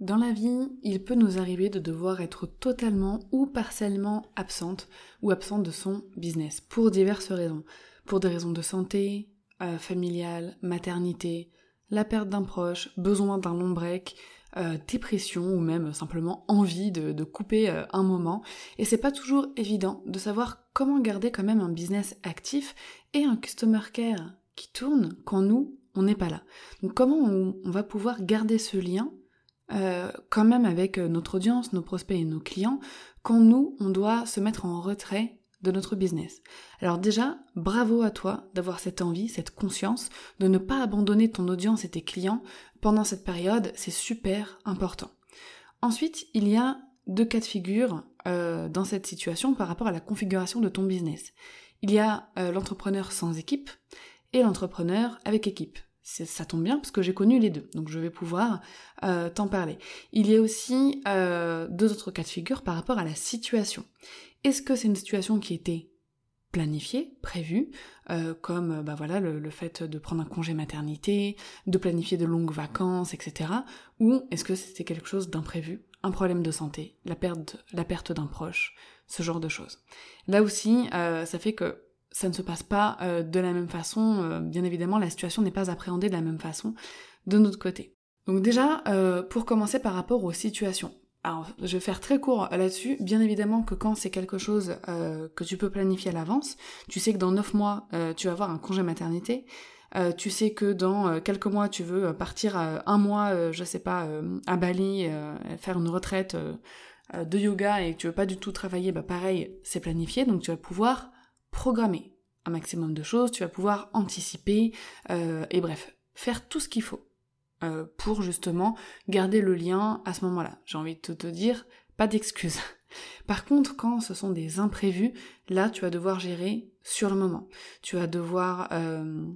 Dans la vie, il peut nous arriver de devoir être totalement ou partiellement absente ou absent de son business pour diverses raisons. Pour des raisons de santé, euh, familiale, maternité, la perte d'un proche, besoin d'un long break, euh, dépression ou même simplement envie de, couper euh, un moment. Et c'est pas toujours évident de savoir comment garder quand même un business actif et un customer care qui tourne quand nous, on n'est pas là. Donc comment on va pouvoir garder ce lien euh, quand même avec euh, notre audience, nos prospects et nos clients, quand nous, on doit se mettre en retrait de notre business. Alors déjà, bravo à toi d'avoir cette envie, cette conscience de ne pas abandonner ton audience et tes clients pendant cette période, c'est super important. Ensuite, il y a deux cas de figure euh, dans cette situation par rapport à la configuration de ton business. Il y a l'entrepreneur sans équipe et l'entrepreneur avec équipe ça tombe bien parce que j'ai connu les deux, donc je vais pouvoir euh, t'en parler. Il y a aussi euh, deux autres cas de figure par rapport à la situation. Est-ce que c'est une situation qui était planifiée, prévue, euh, comme bah voilà le, fait de prendre un congé maternité, de planifier de longues vacances, etc. Ou est-ce que c'était quelque chose d'imprévu, un problème de santé, la perte, la perte d'un proche, ce genre de choses? Là aussi, ça fait que ça ne se passe pas euh, de la même façon. Euh, bien évidemment, la situation n'est pas appréhendée de la même façon de notre côté. Donc déjà, euh, pour commencer par rapport aux situations. Alors, je vais faire très court là-dessus. Bien évidemment que quand c'est quelque chose que tu peux planifier à l'avance, tu sais que dans 9 mois, tu vas avoir un congé maternité. tu sais que dans quelques mois, tu veux partir un mois, je sais pas, à Bali, faire une retraite de yoga et que tu veux pas du tout travailler, bah pareil, c'est planifié, donc tu vas pouvoir programmer un maximum de choses, tu vas pouvoir anticiper, euh, et bref, faire tout ce qu'il faut euh, pour justement garder le lien à ce moment-là. J'ai envie de te dire, pas d'excuses. Par contre, quand ce sont des imprévus, là, tu vas devoir gérer sur le moment. Tu vas devoir euh,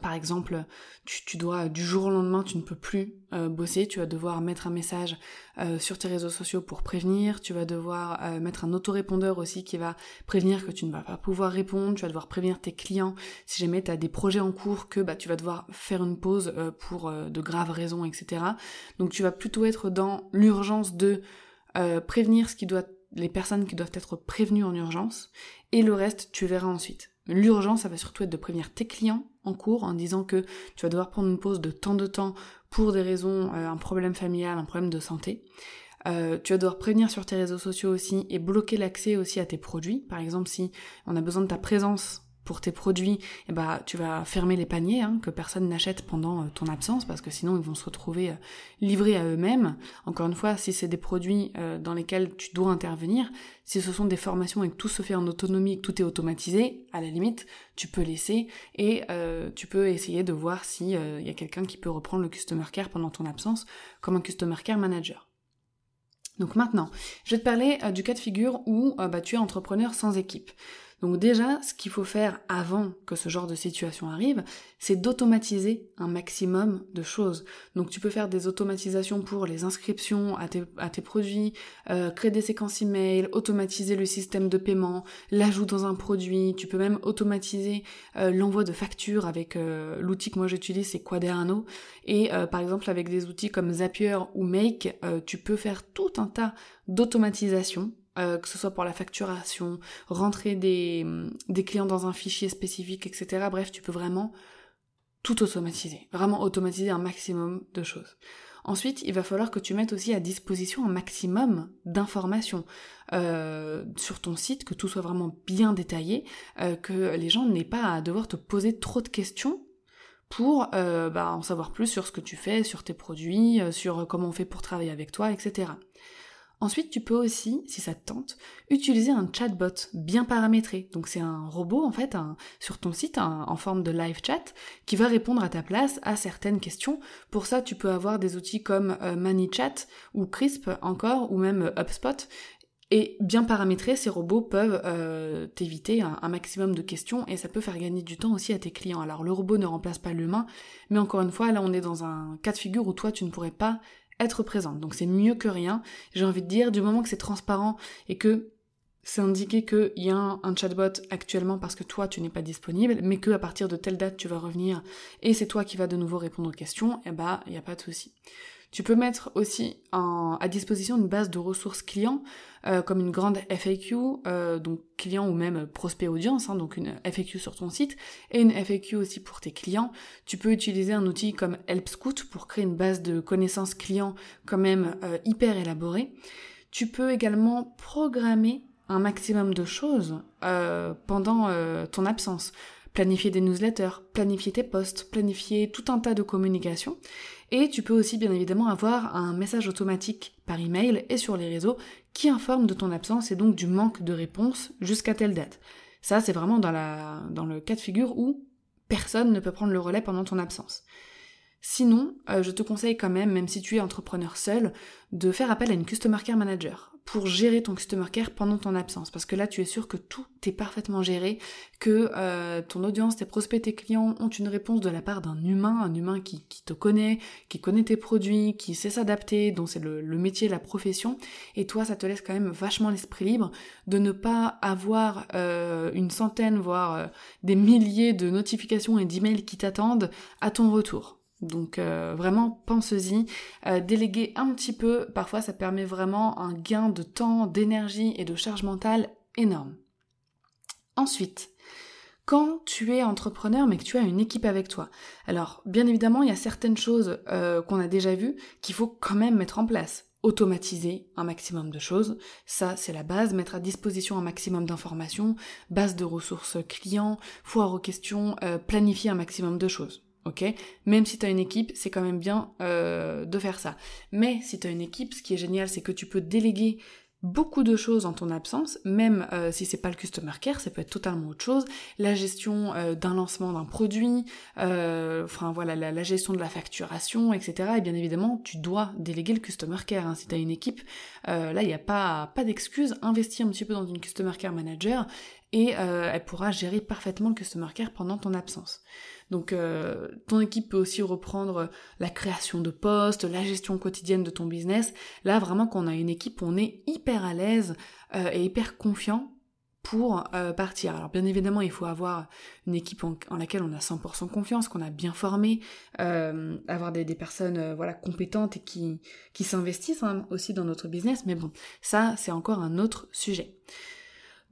par exemple, tu, dois du jour au lendemain, tu ne peux plus euh, bosser, tu vas devoir mettre un message euh, sur tes réseaux sociaux pour prévenir, tu vas devoir euh, mettre un autorépondeur aussi qui va prévenir que tu ne vas pas pouvoir répondre, tu vas devoir prévenir tes clients. Si jamais tu as des projets en cours que bah, tu vas devoir faire une pause pour de graves raisons, etc. Donc tu vas plutôt être dans l'urgence de prévenir ce qui doit les personnes qui doivent être prévenues en urgence. Et le reste tu verras ensuite. L'urgence, ça va surtout être de prévenir tes clients en cours en disant que tu vas devoir prendre une pause de temps de temps pour des raisons, euh, un problème familial, un problème de santé. Euh, tu vas devoir prévenir sur tes réseaux sociaux aussi et bloquer l'accès aussi à tes produits. Par exemple, si on a besoin de ta présence pour tes produits, eh ben, tu vas fermer les paniers, hein, que personne n'achète pendant euh, ton absence, parce que sinon ils vont se retrouver euh, livrés à eux-mêmes. Encore une fois, si c'est des produits euh, dans lesquels tu dois intervenir, si ce sont des formations et que tout se fait en autonomie, que tout est automatisé, à la limite, tu peux laisser et tu peux essayer de voir s'il y a quelqu'un qui peut reprendre le Customer Care pendant ton absence comme un Customer Care Manager. Donc maintenant, je vais te parler du cas de figure où bah, tu es entrepreneur sans équipe. Donc déjà, ce qu'il faut faire avant que ce genre de situation arrive, c'est d'automatiser un maximum de choses. Donc tu peux faire des automatisations pour les inscriptions à tes, produits, euh, créer des séquences email, automatiser le système de paiement, l'ajout dans un produit, tu peux même automatiser euh, l'envoi de factures avec euh, l'outil que moi j'utilise, c'est Quaderno. Et par exemple avec des outils comme Zapier ou Make, tu peux faire tout un tas d'automatisation euh, que ce soit pour la facturation, rentrer des, des clients dans un fichier spécifique, etc. Bref, tu peux vraiment tout automatiser, vraiment automatiser un maximum de choses. Ensuite, il va falloir que tu mettes aussi à disposition un maximum d'informations euh, sur ton site, que tout soit vraiment bien détaillé, euh, que les gens n'aient pas à devoir te poser trop de questions pour bah, en savoir plus sur ce que tu fais, sur tes produits, sur comment on fait pour travailler avec toi, etc. Ensuite, tu peux aussi, si ça te tente, utiliser un chatbot bien paramétré. Donc c'est un robot en fait sur ton site en forme de live chat qui va répondre à ta place à certaines questions. Pour ça, tu peux avoir des outils comme euh, ManyChat ou Crisp encore ou même HubSpot. Et bien paramétrés, ces robots peuvent euh, t'éviter un, maximum de questions et ça peut faire gagner du temps aussi à tes clients. Alors le robot ne remplace pas l'humain, mais encore une fois, là on est dans un cas de figure où toi tu ne pourrais pas être présente. Donc c'est mieux que rien. J'ai envie de dire, du moment que c'est transparent et que c'est indiqué qu'il y a un, chatbot actuellement parce que toi tu n'es pas disponible, mais que à partir de telle date tu vas revenir et c'est toi qui vas de nouveau répondre aux questions, et bah il n'y a pas de souci. Tu peux mettre aussi à disposition une base de ressources clients, euh, comme une grande FAQ, euh, donc client ou même prospect audience, hein, donc une FAQ sur ton site, et une FAQ aussi pour tes clients. Tu peux utiliser un outil comme HelpScout pour créer une base de connaissances clients quand même euh, hyper élaborée. Tu peux également programmer un maximum de choses pendant ton absence planifier des newsletters, planifier tes posts, planifier tout un tas de communications. Et tu peux aussi bien évidemment avoir un message automatique par email et sur les réseaux qui informe de ton absence et donc du manque de réponse jusqu'à telle date. Ça, c'est vraiment dans, le cas de figure où personne ne peut prendre le relais pendant ton absence. Sinon, euh, je te conseille quand même, même si tu es entrepreneur seul, de faire appel à une Customer Care Manager pour gérer ton customer care pendant ton absence. Parce que là, tu es sûr que tout est parfaitement géré, que euh, ton audience, tes prospects, tes clients ont une réponse de la part d'un humain, un humain qui, te connaît, qui connaît tes produits, qui sait s'adapter, dont c'est le, métier, la profession. Et toi, ça te laisse quand même vachement l'esprit libre de ne pas avoir euh, une centaine, voire euh, des milliers de notifications et d'emails qui t'attendent à ton retour. Donc euh, vraiment, pense-y. Euh, déléguer un petit peu, parfois ça permet vraiment un gain de temps, d'énergie et de charge mentale énorme. Ensuite, quand tu es entrepreneur mais que tu as une équipe avec toi, alors bien évidemment il y a certaines choses euh, qu'on a déjà vues qu'il faut quand même mettre en place. Automatiser un maximum de choses, ça c'est la base, mettre à disposition un maximum d'informations, base de ressources clients, foire aux questions, planifier un maximum de choses ok? Même si tu as une équipe, c'est quand même bien euh, de faire ça. Mais si tu as une équipe, ce qui est génial, c'est que tu peux déléguer beaucoup de choses en ton absence, même euh, si c'est pas le customer care, ça peut être totalement autre chose. La gestion euh, d'un lancement d'un produit, enfin voilà, la, gestion de la facturation, etc. Et bien évidemment, tu dois déléguer le customer care. Hein. Si tu as une équipe, là il n'y a pas, pas d'excuse. Investis un petit peu dans une customer care manager et elle pourra gérer parfaitement le customer care pendant ton absence. Donc euh, ton équipe peut aussi reprendre la création de postes, la gestion quotidienne de ton business. Là vraiment quand on a une équipe, on est hyper à l'aise euh, et hyper confiant pour euh, partir. Alors bien évidemment, il faut avoir une équipe en, laquelle on a 100% confiance, qu'on a bien formé, avoir des, personnes voilà compétentes et qui, s'investissent hein, aussi dans notre business. Mais bon, ça c'est encore un autre sujet.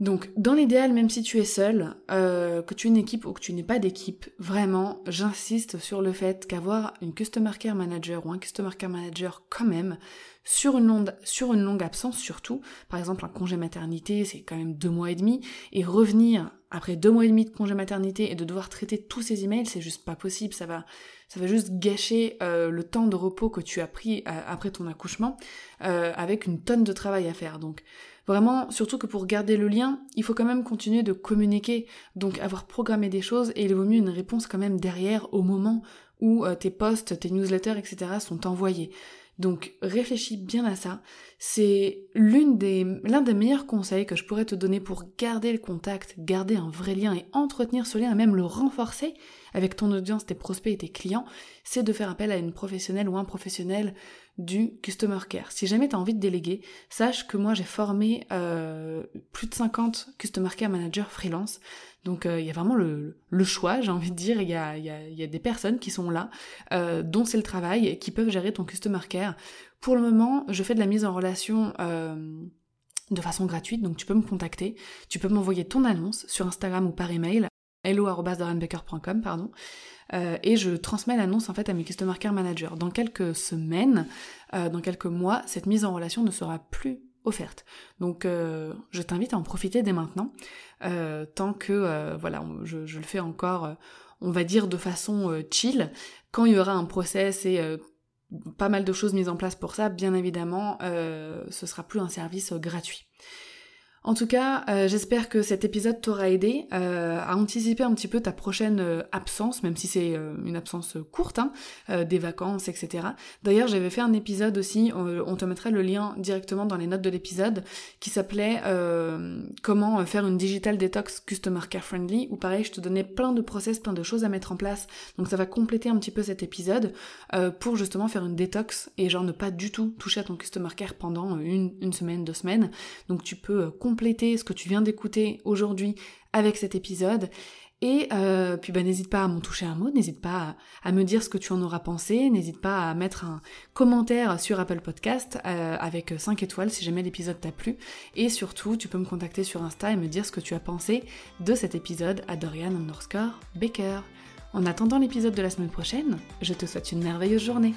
Donc, dans l'idéal, même si tu es seul, euh, que tu es une équipe ou que tu n'es pas d'équipe, vraiment, j'insiste sur le fait qu'avoir une Customer Care Manager ou un Customer Care Manager quand même, sur une, longue, sur une longue absence surtout, par exemple un congé maternité, c'est quand même deux mois et demi, et revenir après deux mois et demi de congé maternité et de devoir traiter tous ces emails, c'est juste pas possible, ça va, ça va juste gâcher euh, le temps de repos que tu as pris euh, après ton accouchement, avec une tonne de travail à faire. Donc, Vraiment, surtout que pour garder le lien, il faut quand même continuer de communiquer, donc avoir programmé des choses et il vaut mieux une réponse quand même derrière au moment où euh, tes posts, tes newsletters, etc. sont envoyés. Donc réfléchis bien à ça. C'est l'un des meilleurs conseils que je pourrais te donner pour garder le contact, garder un vrai lien et entretenir ce lien et même le renforcer avec ton audience, tes prospects et tes clients, c'est de faire appel à une professionnelle ou un professionnel du customer care. Si jamais tu as envie de déléguer, sache que moi j'ai formé euh, plus de 50 customer care managers freelance. Donc euh, il y a vraiment le, choix, j'ai envie de dire, il y a, y, a, y a, des personnes qui sont là, euh, dont c'est le travail, qui peuvent gérer ton customer care. Pour le moment, je fais de la mise en relation de façon gratuite, donc tu peux me contacter, tu peux m'envoyer ton annonce sur Instagram ou par email pardon, euh, et je transmets l'annonce en fait à mes Customer Care Managers. Dans quelques semaines, euh, dans quelques mois, cette mise en relation ne sera plus offerte. Donc euh, je t'invite à en profiter dès maintenant, tant que voilà, je, je, le fais encore, on va dire de façon chill. Quand il y aura un process et pas mal de choses mises en place pour ça, bien évidemment, ce sera plus un service gratuit. En tout cas, euh, j'espère que cet épisode t'aura aidé euh, à anticiper un petit peu ta prochaine euh, absence, même si c'est une absence courte, hein, des vacances, etc. D'ailleurs, j'avais fait un épisode aussi, on te mettra le lien directement dans les notes de l'épisode, qui s'appelait Comment faire une digital detox customer care friendly, où pareil, je te donnais plein de process, plein de choses à mettre en place. Donc ça va compléter un petit peu cet épisode pour justement faire une détox et genre ne pas du tout toucher à ton customer care pendant une, une semaine, deux semaines. Donc tu peux compléter ce que tu viens d'écouter aujourd'hui avec cet épisode. Et euh, puis bah, n'hésite pas à m'en toucher un mot, n'hésite pas à, me dire ce que tu en auras pensé, n'hésite pas à mettre un commentaire sur Apple Podcast euh, avec 5 étoiles si jamais l'épisode t'a plu. Et surtout, tu peux me contacter sur Insta et me dire ce que tu as pensé de cet épisode à Dorian underscore Baker. En attendant l'épisode de la semaine prochaine, je te souhaite une merveilleuse journée.